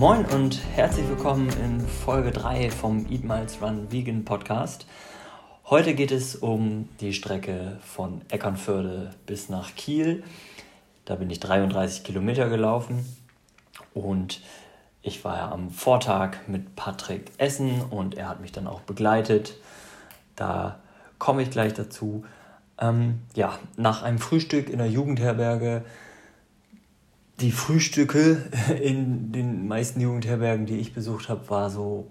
Moin und herzlich willkommen in Folge 3 vom Eat Miles Run Vegan Podcast. Heute geht es um die Strecke von Eckernförde bis nach Kiel. Da bin ich 33 Kilometer gelaufen und ich war ja am Vortag mit Patrick Essen und er hat mich dann auch begleitet. Da komme ich gleich dazu. Ähm, ja, nach einem Frühstück in der Jugendherberge die Frühstücke in den meisten Jugendherbergen, die ich besucht habe, war so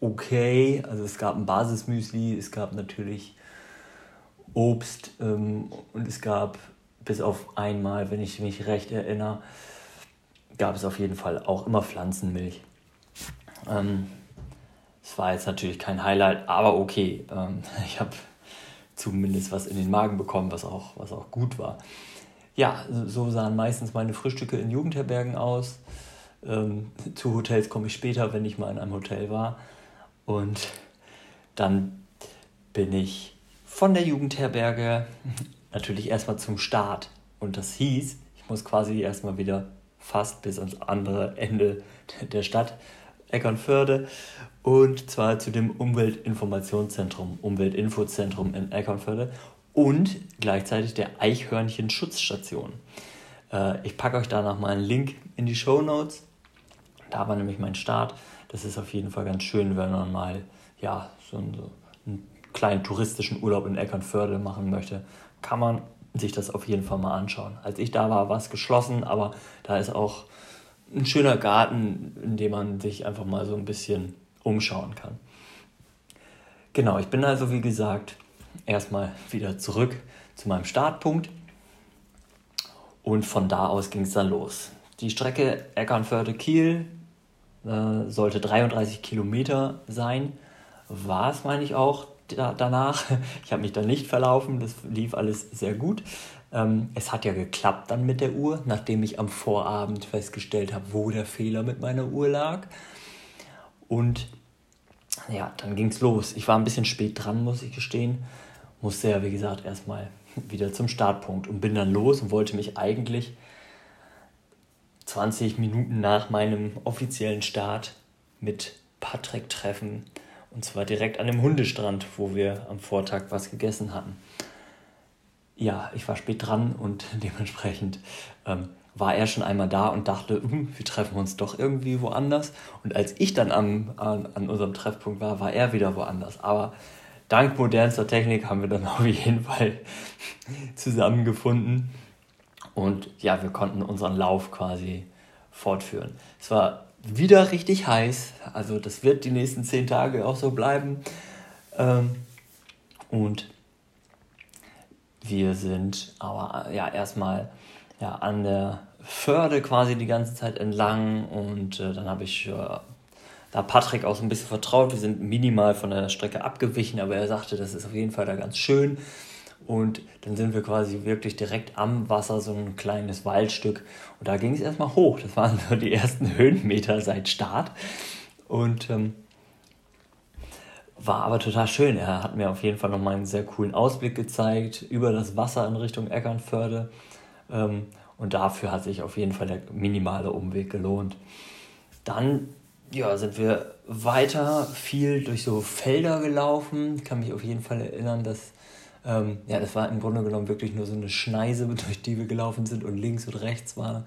okay. Also es gab ein Basismüsli, es gab natürlich Obst ähm, und es gab bis auf einmal, wenn ich mich recht erinnere, gab es auf jeden Fall auch immer Pflanzenmilch. Ähm, es war jetzt natürlich kein Highlight, aber okay. Ähm, ich habe zumindest was in den Magen bekommen, was auch, was auch gut war ja, so sahen meistens meine Frühstücke in Jugendherbergen aus. Ähm, zu Hotels komme ich später, wenn ich mal in einem Hotel war. Und dann bin ich von der Jugendherberge natürlich erstmal zum Start. Und das hieß, ich muss quasi erstmal wieder fast bis ans andere Ende der Stadt, Eckernförde, und zwar zu dem Umweltinformationszentrum, Umweltinfozentrum in Eckernförde und gleichzeitig der Eichhörnchen-Schutzstation. Äh, ich packe euch danach mal einen Link in die Show Notes. Da war nämlich mein Start. Das ist auf jeden Fall ganz schön, wenn man mal ja, so, einen, so einen kleinen touristischen Urlaub in Eckernförde machen möchte. Kann man sich das auf jeden Fall mal anschauen. Als ich da war, war es geschlossen, aber da ist auch ein schöner Garten, in dem man sich einfach mal so ein bisschen umschauen kann. Genau, ich bin also wie gesagt erstmal wieder zurück zu meinem Startpunkt und von da aus ging es dann los. Die Strecke Eckernförde-Kiel äh, sollte 33 Kilometer sein. War es, meine ich auch, da, danach. Ich habe mich da nicht verlaufen, das lief alles sehr gut. Ähm, es hat ja geklappt dann mit der Uhr, nachdem ich am Vorabend festgestellt habe, wo der Fehler mit meiner Uhr lag. Und ja, dann ging es los. Ich war ein bisschen spät dran, muss ich gestehen musste ja, wie gesagt, erstmal wieder zum Startpunkt und bin dann los und wollte mich eigentlich 20 Minuten nach meinem offiziellen Start mit Patrick treffen. Und zwar direkt an dem Hundestrand, wo wir am Vortag was gegessen hatten. Ja, ich war spät dran und dementsprechend ähm, war er schon einmal da und dachte, hm, wir treffen uns doch irgendwie woanders. Und als ich dann am, an, an unserem Treffpunkt war, war er wieder woanders. Aber dank modernster Technik haben wir dann auf jeden Fall zusammengefunden. Und ja, wir konnten unseren Lauf quasi fortführen. Es war wieder richtig heiß, also das wird die nächsten zehn Tage auch so bleiben. Ähm, und wir sind aber ja erstmal ja, an der Förde quasi die ganze Zeit entlang und äh, dann habe ich äh, da Patrick auch so ein bisschen vertraut. Wir sind minimal von der Strecke abgewichen, aber er sagte, das ist auf jeden Fall da ganz schön. Und dann sind wir quasi wirklich direkt am Wasser, so ein kleines Waldstück. Und da ging es erstmal hoch. Das waren so die ersten Höhenmeter seit Start. Und ähm, war aber total schön. Er hat mir auf jeden Fall nochmal einen sehr coolen Ausblick gezeigt über das Wasser in Richtung Eckernförde. Ähm, und dafür hat sich auf jeden Fall der minimale Umweg gelohnt. Dann ja, sind wir weiter viel durch so Felder gelaufen. Ich kann mich auf jeden Fall erinnern, dass ähm, ja, das war im Grunde genommen wirklich nur so eine Schneise, durch die wir gelaufen sind und links und rechts war,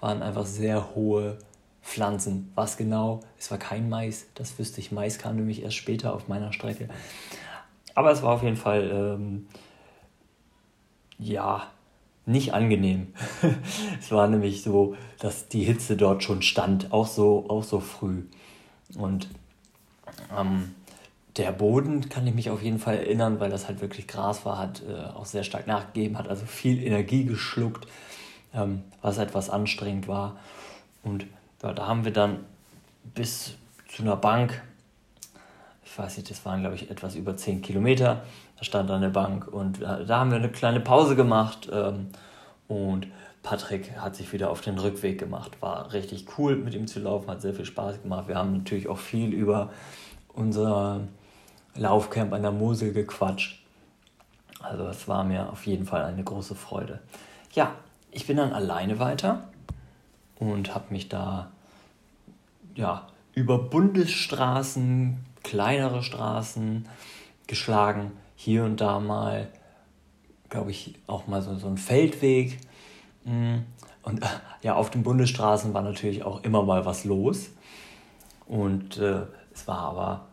waren einfach sehr hohe Pflanzen. Was genau? Es war kein Mais, das wüsste ich. Mais kam nämlich erst später auf meiner Strecke. Aber es war auf jeden Fall, ähm, ja, nicht angenehm. es war nämlich so, dass die Hitze dort schon stand, auch so, auch so früh. Und ähm, der Boden kann ich mich auf jeden Fall erinnern, weil das halt wirklich Gras war, hat äh, auch sehr stark nachgegeben, hat also viel Energie geschluckt, ähm, was etwas anstrengend war. Und ja, da haben wir dann bis zu einer Bank, ich weiß nicht, das waren glaube ich etwas über 10 Kilometer, stand eine Bank und da, da haben wir eine kleine Pause gemacht ähm, und Patrick hat sich wieder auf den Rückweg gemacht. War richtig cool mit ihm zu laufen, hat sehr viel Spaß gemacht. Wir haben natürlich auch viel über unser Laufcamp an der Mosel gequatscht. Also es war mir auf jeden Fall eine große Freude. Ja, ich bin dann alleine weiter und habe mich da ja, über Bundesstraßen, kleinere Straßen geschlagen, hier und da mal, glaube ich, auch mal so, so ein Feldweg. Mm. Und ja, auf den Bundesstraßen war natürlich auch immer mal was los. Und äh, es war aber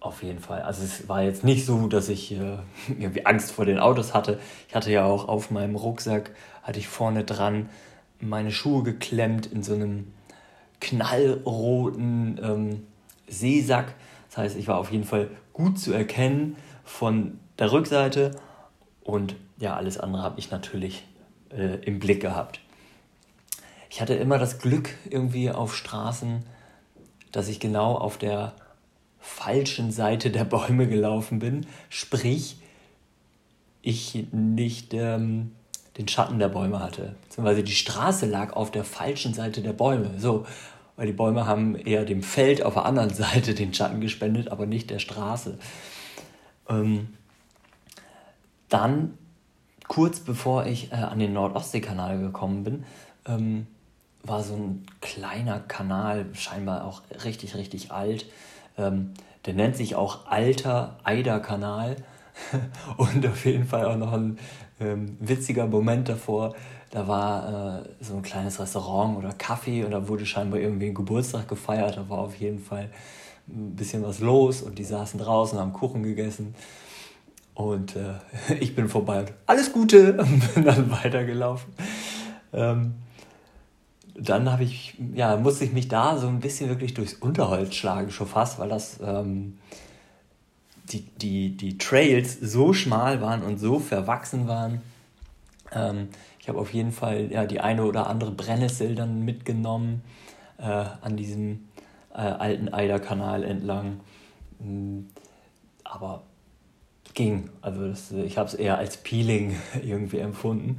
auf jeden Fall, also es war jetzt nicht so, dass ich äh, irgendwie Angst vor den Autos hatte. Ich hatte ja auch auf meinem Rucksack, hatte ich vorne dran meine Schuhe geklemmt in so einem knallroten ähm, Seesack. Das heißt, ich war auf jeden Fall gut zu erkennen von der Rückseite und ja, alles andere habe ich natürlich äh, im Blick gehabt. Ich hatte immer das Glück irgendwie auf Straßen, dass ich genau auf der falschen Seite der Bäume gelaufen bin. Sprich, ich nicht ähm, den Schatten der Bäume hatte. Beziehungsweise die Straße lag auf der falschen Seite der Bäume. So, weil die Bäume haben eher dem Feld auf der anderen Seite den Schatten gespendet, aber nicht der Straße. Ähm, dann, kurz bevor ich äh, an den Nordostseekanal gekommen bin, ähm, war so ein kleiner Kanal, scheinbar auch richtig, richtig alt. Ähm, der nennt sich auch Alter Eider-Kanal. Und auf jeden Fall auch noch ein ähm, witziger Moment davor. Da war äh, so ein kleines Restaurant oder Kaffee und da wurde scheinbar irgendwie ein Geburtstag gefeiert. Da war auf jeden Fall ein bisschen was los und die saßen draußen, haben Kuchen gegessen. Und äh, ich bin vorbei und alles Gute und bin dann weitergelaufen. Ähm, dann habe ich, ja, musste ich mich da so ein bisschen wirklich durchs Unterholz schlagen, schon fast, weil das ähm, die, die, die Trails so schmal waren und so verwachsen waren. Ähm, ich habe auf jeden Fall ja, die eine oder andere Brennnessel dann mitgenommen äh, an diesem äh, alten Eiderkanal entlang. Mm, aber ging. Also das, ich habe es eher als Peeling irgendwie empfunden.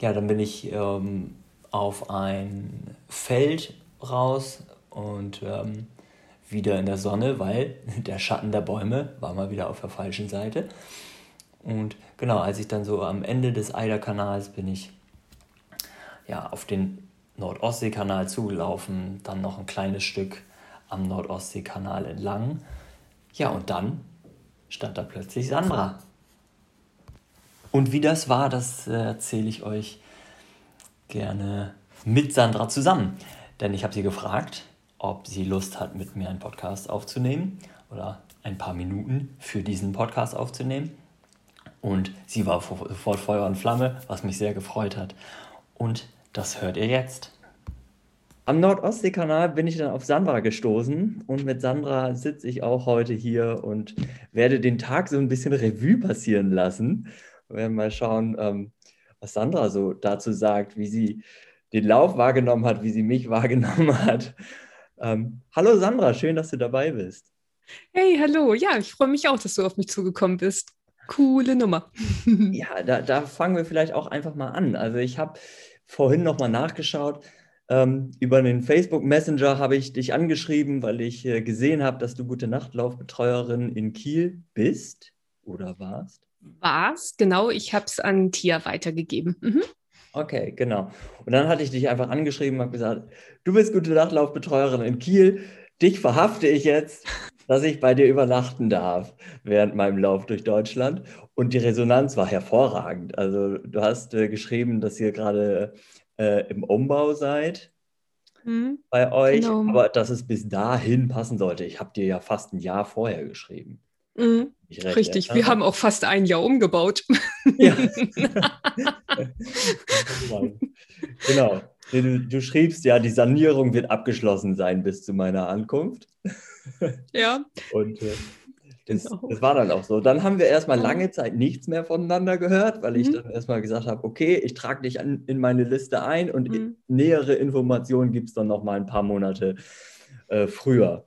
Ja, dann bin ich ähm, auf ein Feld raus und ähm, wieder in der Sonne, weil der Schatten der Bäume war mal wieder auf der falschen Seite. Und genau, als ich dann so am Ende des Eiderkanals bin ich ja auf den Nordostseekanal zugelaufen, dann noch ein kleines Stück am Nordostseekanal entlang. Ja, und dann stand da plötzlich Sandra. Und wie das war, das äh, erzähle ich euch gerne mit Sandra zusammen. Denn ich habe sie gefragt, ob sie Lust hat, mit mir einen Podcast aufzunehmen oder ein paar Minuten für diesen Podcast aufzunehmen. Und sie war sofort Feuer und Flamme, was mich sehr gefreut hat. Und das hört ihr jetzt. Am Nordostseekanal bin ich dann auf Sandra gestoßen und mit Sandra sitze ich auch heute hier und werde den Tag so ein bisschen Revue passieren lassen. Wir werden mal schauen, ähm, was Sandra so dazu sagt, wie sie den Lauf wahrgenommen hat, wie sie mich wahrgenommen hat. Ähm, hallo Sandra, schön, dass du dabei bist. Hey, hallo. Ja, ich freue mich auch, dass du auf mich zugekommen bist. Coole Nummer. ja, da, da fangen wir vielleicht auch einfach mal an. Also ich habe vorhin nochmal nachgeschaut. Ähm, über den Facebook Messenger habe ich dich angeschrieben, weil ich äh, gesehen habe, dass du gute Nachtlaufbetreuerin in Kiel bist oder warst war es, genau. Ich habe es an Tia weitergegeben. Mhm. Okay, genau. Und dann hatte ich dich einfach angeschrieben und habe gesagt, du bist gute Nachtlaufbetreuerin in Kiel. Dich verhafte ich jetzt, dass ich bei dir übernachten darf während meinem Lauf durch Deutschland. Und die Resonanz war hervorragend. Also du hast äh, geschrieben, dass ihr gerade äh, im Umbau seid mhm. bei euch, genau. aber dass es bis dahin passen sollte. Ich habe dir ja fast ein Jahr vorher geschrieben. Mhm. Richtig, wir haben auch fast ein Jahr umgebaut. Ja. genau. Du, du, schriebst ja, die Sanierung wird abgeschlossen sein bis zu meiner Ankunft. Ja. Und äh, das, genau. das, war dann auch so. Dann haben wir erstmal lange Zeit nichts mehr voneinander gehört, weil ich mhm. dann erstmal gesagt habe, okay, ich trage dich an, in meine Liste ein und mhm. nähere Informationen gibt es dann noch mal ein paar Monate äh, früher.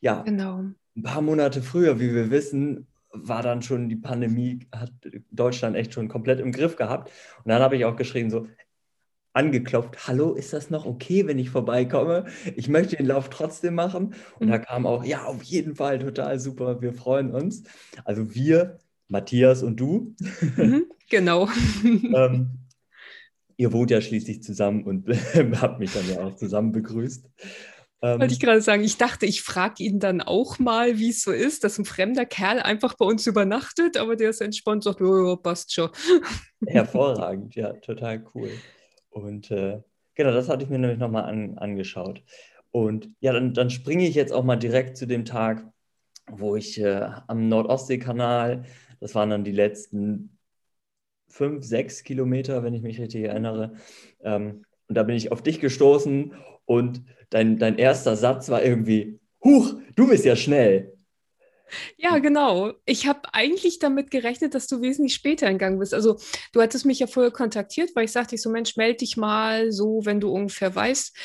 Ja, genau. ein paar Monate früher, wie wir wissen, war dann schon die Pandemie, hat Deutschland echt schon komplett im Griff gehabt. Und dann habe ich auch geschrieben, so angeklopft, hallo, ist das noch okay, wenn ich vorbeikomme? Ich möchte den Lauf trotzdem machen. Und mhm. da kam auch, ja, auf jeden Fall, total super, wir freuen uns. Also wir, Matthias und du. Mhm, genau. ähm, ihr wohnt ja schließlich zusammen und habt mich dann ja auch zusammen begrüßt. Ähm, Wollte ich gerade sagen, ich dachte, ich frage ihn dann auch mal, wie es so ist, dass ein fremder Kerl einfach bei uns übernachtet, aber der ist entspannt und sagt, oh, passt schon. Hervorragend, ja, total cool. Und äh, genau, das hatte ich mir nämlich nochmal an, angeschaut. Und ja, dann, dann springe ich jetzt auch mal direkt zu dem Tag, wo ich äh, am Nordostseekanal, das waren dann die letzten fünf, sechs Kilometer, wenn ich mich richtig erinnere, ähm, und da bin ich auf dich gestoßen und dein, dein erster Satz war irgendwie, Huch, du bist ja schnell. Ja, genau. Ich habe eigentlich damit gerechnet, dass du wesentlich später in Gang bist. Also du hattest mich ja vorher kontaktiert, weil ich sagte, ich so Mensch, melde dich mal so, wenn du ungefähr weißt,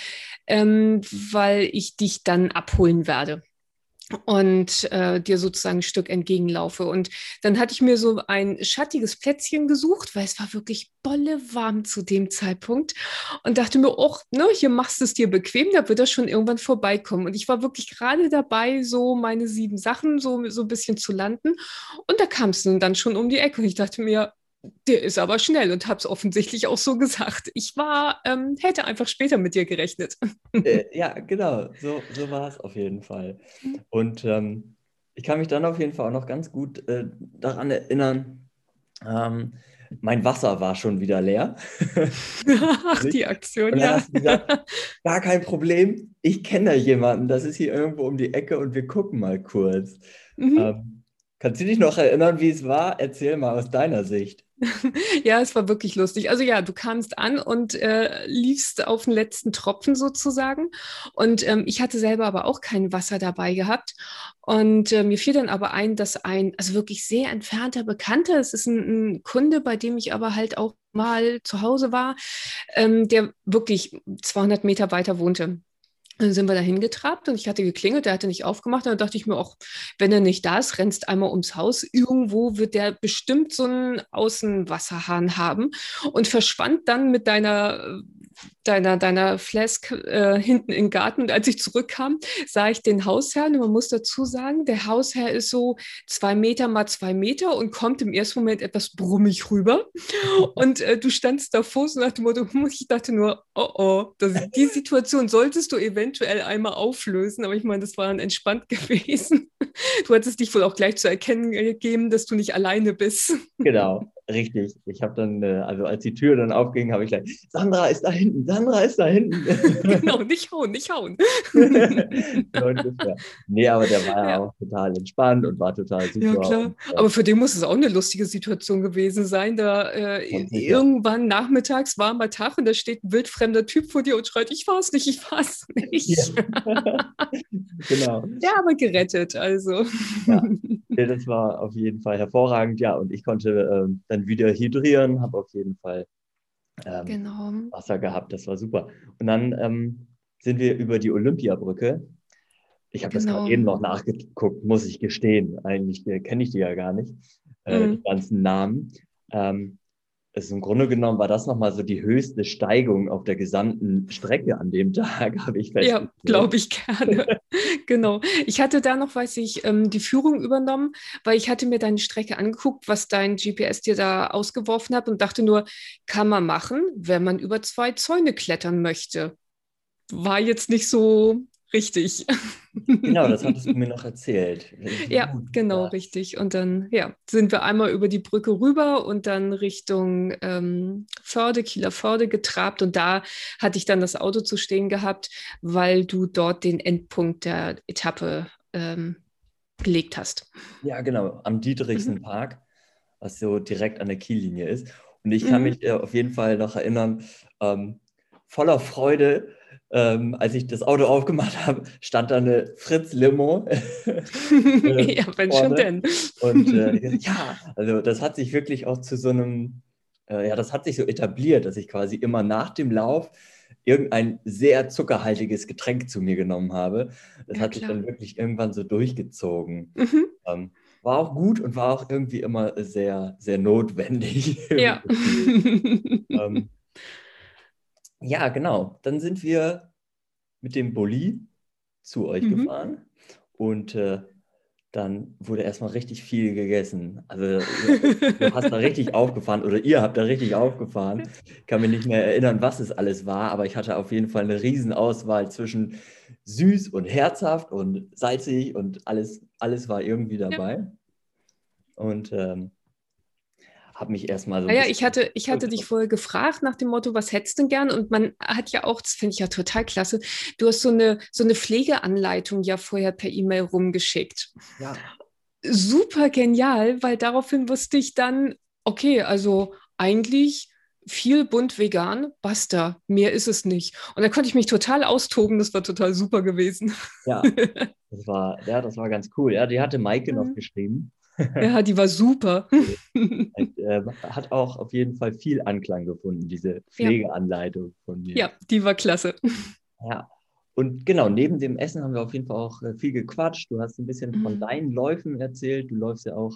ähm, weil ich dich dann abholen werde und äh, dir sozusagen ein Stück entgegenlaufe. Und dann hatte ich mir so ein schattiges Plätzchen gesucht, weil es war wirklich bolle warm zu dem Zeitpunkt und dachte mir, oh, ne, hier machst du es dir bequem, da wird das schon irgendwann vorbeikommen. Und ich war wirklich gerade dabei, so meine sieben Sachen so, so ein bisschen zu landen. Und da kam es dann schon um die Ecke und ich dachte mir, der ist aber schnell und habe es offensichtlich auch so gesagt. Ich war, ähm, hätte einfach später mit dir gerechnet. Äh, ja, genau, so, so war es auf jeden Fall. Und ähm, ich kann mich dann auf jeden Fall auch noch ganz gut äh, daran erinnern, ähm, mein Wasser war schon wieder leer. Ach, die Aktion, ja. Gesagt, gar kein Problem, ich kenne da jemanden, das ist hier irgendwo um die Ecke und wir gucken mal kurz. Mhm. Ähm, kannst du dich noch erinnern, wie es war? Erzähl mal aus deiner Sicht. ja, es war wirklich lustig. Also ja, du kamst an und äh, liefst auf den letzten Tropfen sozusagen. Und ähm, ich hatte selber aber auch kein Wasser dabei gehabt. Und äh, mir fiel dann aber ein, dass ein, also wirklich sehr entfernter Bekannter, es ist ein, ein, Kunde, bei dem ich aber halt auch mal zu Hause war, ähm, der wirklich 200 Meter weiter wohnte. Dann sind wir dahin getrabt und ich hatte geklingelt, der hatte nicht aufgemacht. Und dann dachte ich mir auch, wenn er nicht da ist, rennst einmal ums Haus. Irgendwo wird der bestimmt so einen Außenwasserhahn haben und verschwand dann mit deiner deiner, deiner Flask äh, hinten im Garten. Und als ich zurückkam, sah ich den Hausherrn. Und man muss dazu sagen, der Hausherr ist so zwei Meter mal zwei Meter und kommt im ersten Moment etwas brummig rüber. Und äh, du standst davor so nach dem Motto, ich dachte nur, oh oh, das, die Situation solltest du eventuell einmal auflösen. Aber ich meine, das war dann entspannt gewesen. Du hattest dich wohl auch gleich zu erkennen gegeben, dass du nicht alleine bist. Genau. Richtig. Ich habe dann, äh, also als die Tür dann aufging, habe ich gleich, Sandra ist da hinten, Sandra ist da hinten. genau, nicht hauen, nicht hauen. nee, aber der war ja auch total entspannt und war total super. Ja, klar. Und, äh, aber für den muss es auch eine lustige Situation gewesen sein, da äh, irgendwann nachmittags warmer Tag und da steht ein wildfremder Typ vor dir und schreit, ich fahr's nicht, ich fahr's nicht. Ja. genau. Ja, aber gerettet, also. Ja. Das war auf jeden Fall hervorragend, ja, und ich konnte ähm, dann wieder hydrieren, habe auf jeden Fall ähm, genau. Wasser gehabt. Das war super. Und dann ähm, sind wir über die Olympiabrücke. Ich habe genau. das gerade eben noch nachgeguckt, muss ich gestehen. Eigentlich äh, kenne ich die ja gar nicht, äh, mhm. die ganzen Namen. Ähm, also im Grunde genommen war das nochmal so die höchste Steigung auf der gesamten Strecke an dem Tag, habe ich festgestellt. Ja, glaube ich gerne. genau. Ich hatte da noch, weiß ich, ähm, die Führung übernommen, weil ich hatte mir deine Strecke angeguckt, was dein GPS dir da ausgeworfen hat und dachte nur, kann man machen, wenn man über zwei Zäune klettern möchte. War jetzt nicht so Richtig. Genau, das hattest du mir noch erzählt. Ja, genau, ja. richtig. Und dann ja, sind wir einmal über die Brücke rüber und dann Richtung ähm, Förde, Kieler Förde getrabt. Und da hatte ich dann das Auto zu stehen gehabt, weil du dort den Endpunkt der Etappe ähm, gelegt hast. Ja, genau, am Dietrichsen-Park, mhm. was so direkt an der Kiellinie ist. Und ich kann mhm. mich äh, auf jeden Fall noch erinnern, ähm, voller Freude, ähm, als ich das Auto aufgemacht habe, stand da eine Fritz-Limo. äh, ja, wenn schon denn. Und äh, ja, also das hat sich wirklich auch zu so einem, äh, ja, das hat sich so etabliert, dass ich quasi immer nach dem Lauf irgendein sehr zuckerhaltiges Getränk zu mir genommen habe. Das ja, hat sich dann wirklich irgendwann so durchgezogen. Mhm. Ähm, war auch gut und war auch irgendwie immer sehr, sehr notwendig. Ja. ähm, ja, genau. Dann sind wir mit dem Bulli zu euch mhm. gefahren und äh, dann wurde erstmal richtig viel gegessen. Also du hast da richtig aufgefahren oder ihr habt da richtig aufgefahren. Ich kann mich nicht mehr erinnern, was es alles war, aber ich hatte auf jeden Fall eine Riesenauswahl zwischen süß und herzhaft und salzig und alles, alles war irgendwie dabei. Ja. Und ähm, habe mich erstmal so. Ja, ja, ich hatte, ich hatte dich vorher gefragt nach dem Motto, was hättest du denn gern? Und man hat ja auch, das finde ich ja total klasse, du hast so eine, so eine Pflegeanleitung ja vorher per E-Mail rumgeschickt. Ja. Super genial, weil daraufhin wusste ich dann, okay, also eigentlich viel bunt vegan, basta, mehr ist es nicht. Und da konnte ich mich total austoben, das war total super gewesen. Ja, das war, ja, das war ganz cool. Ja, die hatte Maike noch mhm. geschrieben. Ja, die war super. äh, hat auch auf jeden Fall viel Anklang gefunden, diese Pflegeanleitung von mir. Ja, die war klasse. Ja, und genau, neben dem Essen haben wir auf jeden Fall auch äh, viel gequatscht. Du hast ein bisschen mhm. von deinen Läufen erzählt. Du läufst ja auch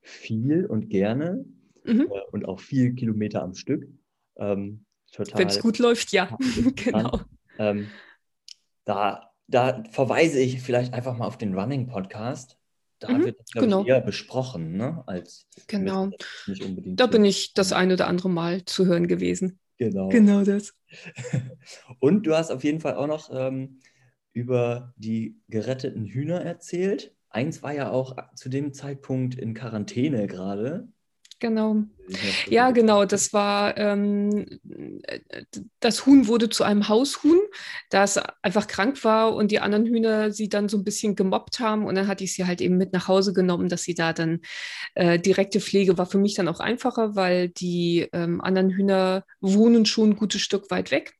viel und gerne mhm. äh, und auch viel Kilometer am Stück. Ähm, Wenn es gut läuft, ja, genau. Ähm, da, da verweise ich vielleicht einfach mal auf den Running Podcast da mhm, wird das, genau. ich, eher besprochen, ne? Als genau. Nicht unbedingt da bin ich das ein oder andere Mal zu hören gewesen. Genau. Genau das. Und du hast auf jeden Fall auch noch ähm, über die geretteten Hühner erzählt. Eins war ja auch zu dem Zeitpunkt in Quarantäne gerade. Genau. Ja, genau. Das war, ähm, das Huhn wurde zu einem Haushuhn, da es einfach krank war und die anderen Hühner sie dann so ein bisschen gemobbt haben. Und dann hatte ich sie halt eben mit nach Hause genommen, dass sie da dann äh, direkte Pflege war für mich dann auch einfacher, weil die ähm, anderen Hühner wohnen schon ein gutes Stück weit weg.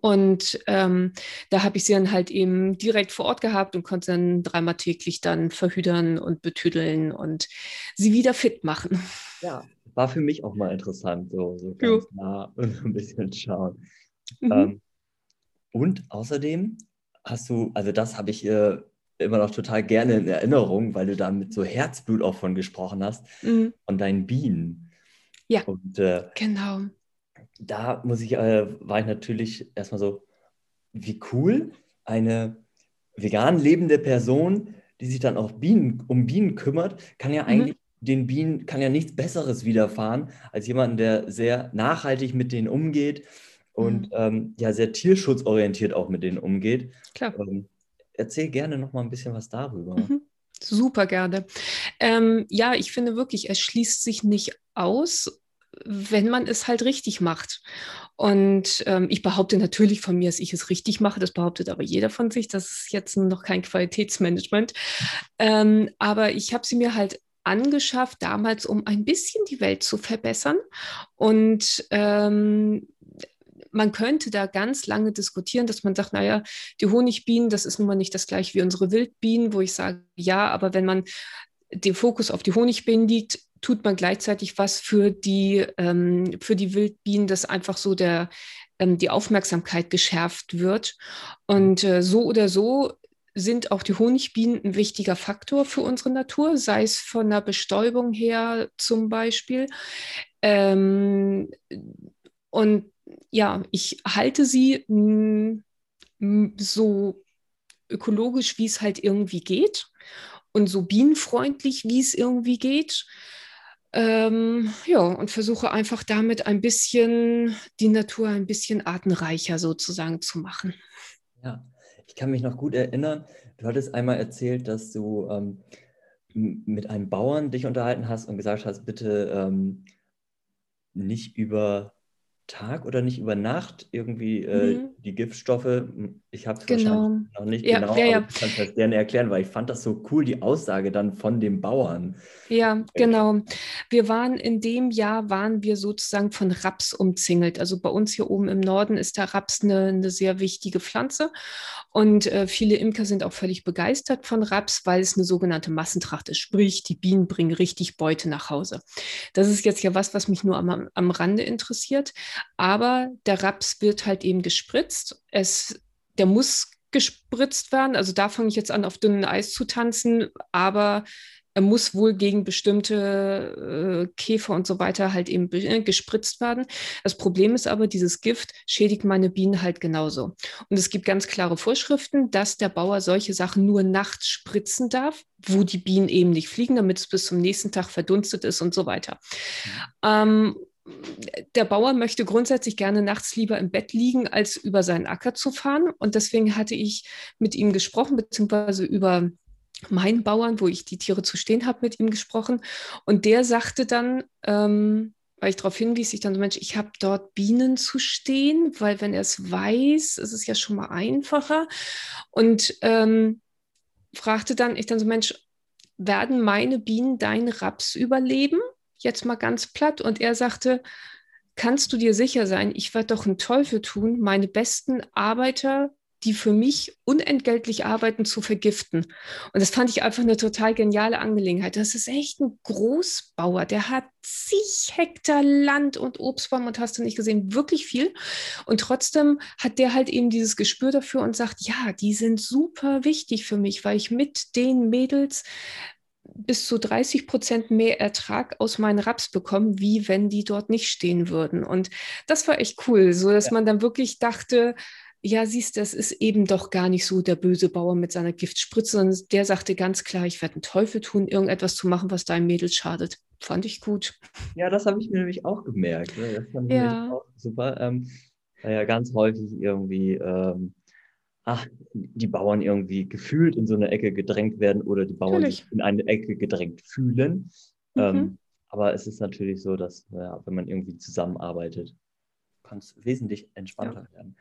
Und ähm, da habe ich sie dann halt eben direkt vor Ort gehabt und konnte dann dreimal täglich dann verhüdern und betüdeln und sie wieder fit machen. Ja, war für mich auch mal interessant, so, so ganz jo. nah und ein bisschen schauen. Mhm. Ähm, und außerdem hast du, also das habe ich äh, immer noch total gerne in Erinnerung, weil du da mit so Herzblut auch von gesprochen hast, mhm. von deinen Bienen. Ja, und, äh, genau da muss ich, äh, war ich natürlich erstmal so, wie cool, eine vegan lebende Person, die sich dann auch Bienen, um Bienen kümmert, kann ja mhm. eigentlich den Bienen, kann ja nichts Besseres widerfahren, als jemanden, der sehr nachhaltig mit denen umgeht und mhm. ähm, ja sehr tierschutzorientiert auch mit denen umgeht. Klar. Ähm, erzähl gerne noch mal ein bisschen was darüber. Mhm. Super gerne. Ähm, ja, ich finde wirklich, es schließt sich nicht aus wenn man es halt richtig macht. Und ähm, ich behaupte natürlich von mir, dass ich es richtig mache. Das behauptet aber jeder von sich. Das ist jetzt noch kein Qualitätsmanagement. Ähm, aber ich habe sie mir halt angeschafft, damals, um ein bisschen die Welt zu verbessern. Und ähm, man könnte da ganz lange diskutieren, dass man sagt, naja, die Honigbienen, das ist nun mal nicht das gleiche wie unsere Wildbienen, wo ich sage, ja, aber wenn man den Fokus auf die Honigbienen liegt, tut man gleichzeitig was für die, ähm, für die Wildbienen, dass einfach so der, ähm, die Aufmerksamkeit geschärft wird. Und äh, so oder so sind auch die Honigbienen ein wichtiger Faktor für unsere Natur, sei es von der Bestäubung her zum Beispiel. Ähm, und ja, ich halte sie so ökologisch, wie es halt irgendwie geht und so bienenfreundlich, wie es irgendwie geht. Ähm, ja, und versuche einfach damit ein bisschen die Natur ein bisschen artenreicher sozusagen zu machen. Ja, ich kann mich noch gut erinnern, du hattest einmal erzählt, dass du ähm, mit einem Bauern dich unterhalten hast und gesagt hast, bitte ähm, nicht über Tag oder nicht über Nacht irgendwie äh, mhm. die Giftstoffe. Ich habe es genau. noch nicht ja, genau, ja, ja. aber ich kann es gerne erklären, weil ich fand das so cool, die Aussage dann von dem Bauern. Ja, genau. Wir waren in dem Jahr, waren wir sozusagen von Raps umzingelt. Also bei uns hier oben im Norden ist der Raps eine, eine sehr wichtige Pflanze und äh, viele Imker sind auch völlig begeistert von Raps, weil es eine sogenannte Massentracht ist. Sprich, die Bienen bringen richtig Beute nach Hause. Das ist jetzt ja was, was mich nur am, am Rande interessiert. Aber der Raps wird halt eben gespritzt. Es, der muss gespritzt werden. Also da fange ich jetzt an, auf dünnem Eis zu tanzen. Aber er muss wohl gegen bestimmte äh, Käfer und so weiter halt eben äh, gespritzt werden. Das Problem ist aber, dieses Gift schädigt meine Bienen halt genauso. Und es gibt ganz klare Vorschriften, dass der Bauer solche Sachen nur nachts spritzen darf, wo die Bienen eben nicht fliegen, damit es bis zum nächsten Tag verdunstet ist und so weiter. Mhm. Ähm, der Bauer möchte grundsätzlich gerne nachts lieber im Bett liegen, als über seinen Acker zu fahren. Und deswegen hatte ich mit ihm gesprochen, beziehungsweise über meinen Bauern, wo ich die Tiere zu stehen habe, mit ihm gesprochen. Und der sagte dann, ähm, weil ich darauf hinwies, ich dann so, Mensch, ich habe dort Bienen zu stehen, weil wenn er es weiß, ist es ja schon mal einfacher. Und ähm, fragte dann, ich dann so, Mensch, werden meine Bienen deinen Raps überleben? Jetzt mal ganz platt. Und er sagte, kannst du dir sicher sein, ich werde doch einen Teufel tun, meine besten Arbeiter die für mich unentgeltlich arbeiten, zu vergiften. Und das fand ich einfach eine total geniale Angelegenheit. Das ist echt ein Großbauer, der hat zig Hektar Land und Obstbaum und hast du nicht gesehen, wirklich viel. Und trotzdem hat der halt eben dieses Gespür dafür und sagt, ja, die sind super wichtig für mich, weil ich mit den Mädels bis zu 30 Prozent mehr Ertrag aus meinen Raps bekommen, wie wenn die dort nicht stehen würden. Und das war echt cool, so dass ja. man dann wirklich dachte, ja, siehst du, es ist eben doch gar nicht so der böse Bauer mit seiner Giftspritze, sondern der sagte ganz klar, ich werde einen Teufel tun, irgendetwas zu machen, was deinem Mädel schadet. Fand ich gut. Ja, das habe ich mir nämlich auch gemerkt. Ne? Das fand ich ja. auch super. Ähm, ja ganz häufig irgendwie, ähm, ach, die Bauern irgendwie gefühlt in so eine Ecke gedrängt werden oder die Bauern natürlich. sich in eine Ecke gedrängt fühlen. Mhm. Ähm, aber es ist natürlich so, dass, ja, wenn man irgendwie zusammenarbeitet, kann es wesentlich entspannter ja. werden.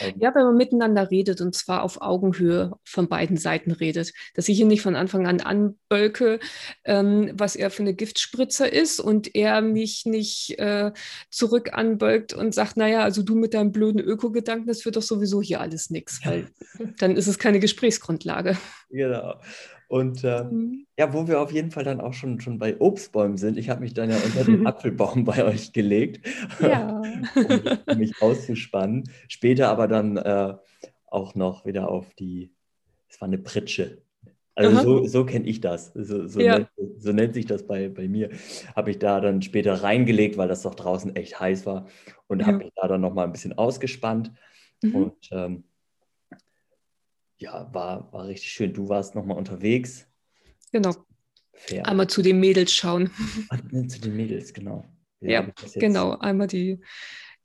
Ähm, ja, wenn man miteinander redet und zwar auf Augenhöhe von beiden Seiten redet. Dass ich ihn nicht von Anfang an anbölke, ähm, was er für eine Giftspritzer ist und er mich nicht äh, zurück anbölkt und sagt, naja, also du mit deinem blöden Öko-Gedanken, das wird doch sowieso hier alles nichts, weil dann ist es keine Gesprächsgrundlage. Genau. Und äh, mhm. ja, wo wir auf jeden Fall dann auch schon, schon bei Obstbäumen sind. Ich habe mich dann ja unter den Apfelbaum bei euch gelegt, ja. um mich auszuspannen. Später aber dann äh, auch noch wieder auf die, es war eine Pritsche. Also Aha. so, so kenne ich das. So, so, ja. nennt, so, nennt, sich das bei, bei mir. Habe ich da dann später reingelegt, weil das doch draußen echt heiß war. Und ja. habe mich da dann nochmal ein bisschen ausgespannt. Mhm. Und ähm, ja, war, war richtig schön. Du warst nochmal unterwegs. Genau. Fair. Einmal zu den Mädels schauen. Ach, zu den Mädels, genau. Ja, ja genau. Einmal die,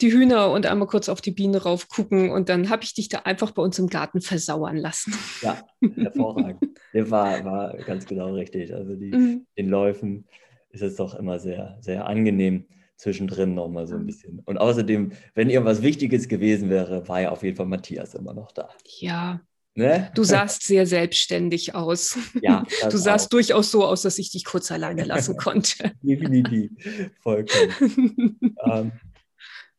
die Hühner und einmal kurz auf die Biene rauf gucken und dann habe ich dich da einfach bei uns im Garten versauern lassen. Ja, hervorragend. Der war, war ganz genau richtig. Also die, mhm. den Läufen ist es doch immer sehr, sehr angenehm zwischendrin nochmal so ein bisschen. Und außerdem, wenn irgendwas Wichtiges gewesen wäre, war ja auf jeden Fall Matthias immer noch da. Ja, Ne? Du sahst sehr selbstständig aus. Ja, du sahst auch. durchaus so aus, dass ich dich kurz alleine lassen konnte. Definitiv, vollkommen. ähm,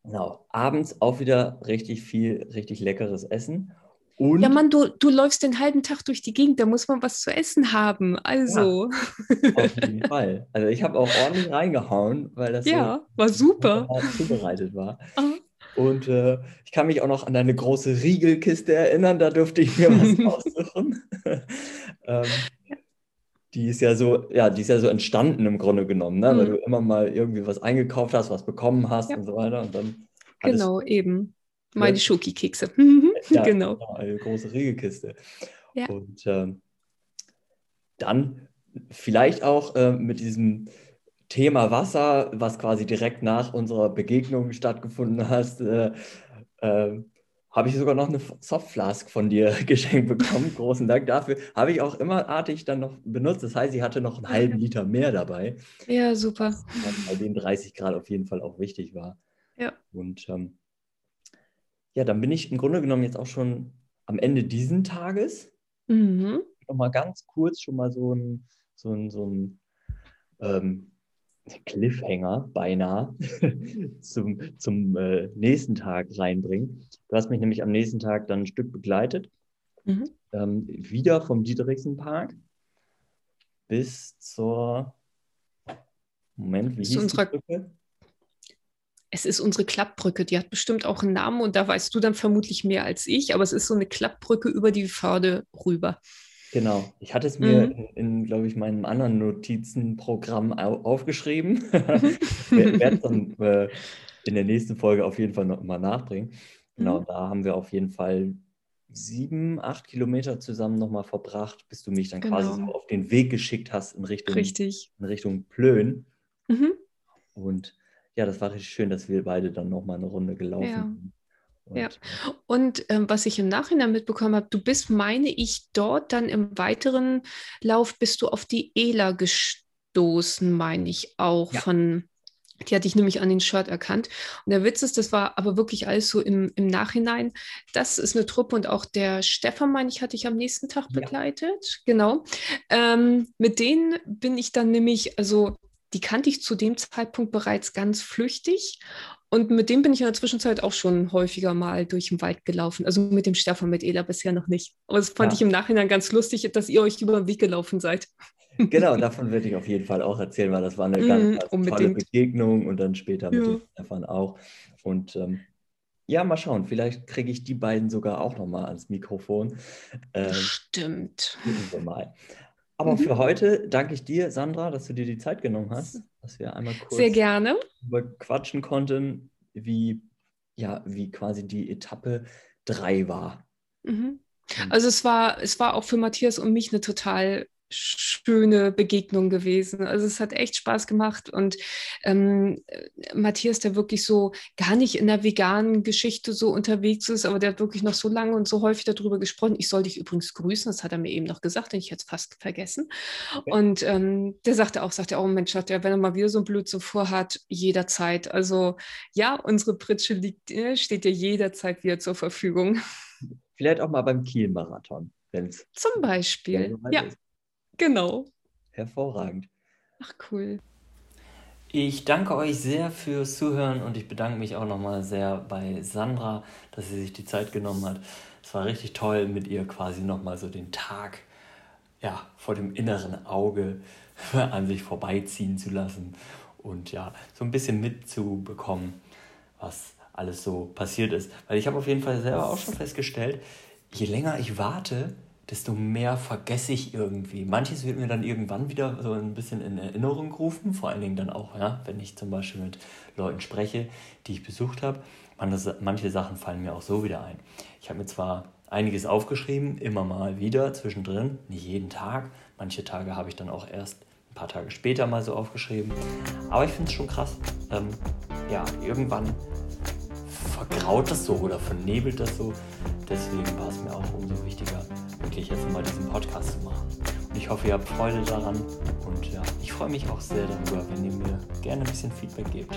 genau. Abends auch wieder richtig viel, richtig leckeres Essen. Und ja, Mann, du, du läufst den halben Tag durch die Gegend, da muss man was zu essen haben. Also. Ja, auf jeden Fall. Also ich habe auch ordentlich reingehauen, weil das ja, so war super zubereitet war. Aha. Und äh, ich kann mich auch noch an deine große Riegelkiste erinnern, da durfte ich mir was aussuchen. ähm, die ist ja so, ja, die ist ja so entstanden im Grunde genommen, ne? Mhm. weil du immer mal irgendwie was eingekauft hast, was bekommen hast ja. und so weiter. Und dann genau, eben. Meine ja, Schoki-Kekse. ja, genau. genau. Eine große Riegelkiste. Ja. Und ähm, dann vielleicht auch äh, mit diesem Thema Wasser, was quasi direkt nach unserer Begegnung stattgefunden hat, äh, äh, habe ich sogar noch eine Softflask von dir geschenkt bekommen. Großen Dank dafür. Habe ich auch immer artig dann noch benutzt. Das heißt, ich hatte noch einen halben Liter mehr dabei. Ja, super. Bei den 30 Grad auf jeden Fall auch wichtig war. Ja. Und ähm, ja, dann bin ich im Grunde genommen jetzt auch schon am Ende diesen Tages. Mhm. Noch mal ganz kurz schon mal so ein, so ein, so ein ähm, Cliffhanger beinahe zum, zum äh, nächsten Tag reinbringen. Du hast mich nämlich am nächsten Tag dann ein Stück begleitet. Mhm. Ähm, wieder vom Dieterichsen-Park bis zur Moment, wie hieß unserer, die Brücke? Es ist unsere Klappbrücke, die hat bestimmt auch einen Namen und da weißt du dann vermutlich mehr als ich, aber es ist so eine Klappbrücke über die Förde rüber. Genau. Ich hatte es mir mhm. in, in glaube ich, meinem anderen Notizenprogramm aufgeschrieben. Wir werden es dann äh, in der nächsten Folge auf jeden Fall nochmal nachbringen. Genau, mhm. da haben wir auf jeden Fall sieben, acht Kilometer zusammen nochmal verbracht, bis du mich dann genau. quasi so auf den Weg geschickt hast in Richtung, richtig. In Richtung Plön. Mhm. Und ja, das war richtig schön, dass wir beide dann nochmal eine Runde gelaufen ja. sind. Und, ja, und ähm, was ich im Nachhinein mitbekommen habe, du bist, meine ich, dort dann im weiteren Lauf bist du auf die Ela gestoßen, meine ich auch ja. von die hatte ich nämlich an den Shirt erkannt. Und der Witz ist, das war aber wirklich alles so im, im Nachhinein. Das ist eine Truppe und auch der Stefan, meine ich, hatte ich am nächsten Tag begleitet. Ja. Genau. Ähm, mit denen bin ich dann nämlich, also die kannte ich zu dem Zeitpunkt bereits ganz flüchtig. Und mit dem bin ich in der Zwischenzeit auch schon häufiger mal durch den Wald gelaufen. Also mit dem Stefan, mit Ela bisher noch nicht. Aber das fand ja. ich im Nachhinein ganz lustig, dass ihr euch über den Weg gelaufen seid. Genau, davon würde ich auf jeden Fall auch erzählen, weil das war eine ganz, ganz mm, tolle Begegnung und dann später mit ja. dem Stefan auch. Und ähm, ja, mal schauen, vielleicht kriege ich die beiden sogar auch nochmal ans Mikrofon. Ähm, Stimmt. Mal. Aber mhm. für heute danke ich dir, Sandra, dass du dir die Zeit genommen hast, dass wir einmal kurz Sehr gerne. quatschen konnten, wie, ja, wie quasi die Etappe 3 war. Mhm. Also es war, es war auch für Matthias und mich eine total schöne Begegnung gewesen. Also es hat echt Spaß gemacht und ähm, Matthias, der wirklich so gar nicht in der veganen Geschichte so unterwegs ist, aber der hat wirklich noch so lange und so häufig darüber gesprochen. Ich soll dich übrigens grüßen, das hat er mir eben noch gesagt, und ich hätte es fast vergessen. Und ähm, der sagte auch, sagte oh Mensch, hat er, wenn er mal wieder so ein Blödsinn vorhat, jederzeit. Also ja, unsere Pritsche liegt, äh, steht dir jederzeit wieder zur Verfügung. Vielleicht auch mal beim Kiel-Marathon. Zum Beispiel, ja. Ist. Genau. Hervorragend. Ach, cool. Ich danke euch sehr fürs Zuhören und ich bedanke mich auch nochmal sehr bei Sandra, dass sie sich die Zeit genommen hat. Es war richtig toll, mit ihr quasi nochmal so den Tag ja, vor dem inneren Auge an sich vorbeiziehen zu lassen und ja, so ein bisschen mitzubekommen, was alles so passiert ist. Weil ich habe auf jeden Fall selber auch schon festgestellt, je länger ich warte, desto mehr vergesse ich irgendwie. Manches wird mir dann irgendwann wieder so ein bisschen in Erinnerung gerufen, vor allen Dingen dann auch, ja, wenn ich zum Beispiel mit Leuten spreche, die ich besucht habe. Manche Sachen fallen mir auch so wieder ein. Ich habe mir zwar einiges aufgeschrieben, immer mal wieder zwischendrin, nicht jeden Tag. Manche Tage habe ich dann auch erst ein paar Tage später mal so aufgeschrieben. Aber ich finde es schon krass. Ähm, ja, irgendwann vergraut das so oder vernebelt das so. Deswegen war es mir auch umso wichtiger, wirklich jetzt mal diesen Podcast zu machen. Und ich hoffe, ihr habt Freude daran. Und ja, ich freue mich auch sehr darüber, wenn ihr mir gerne ein bisschen Feedback gebt.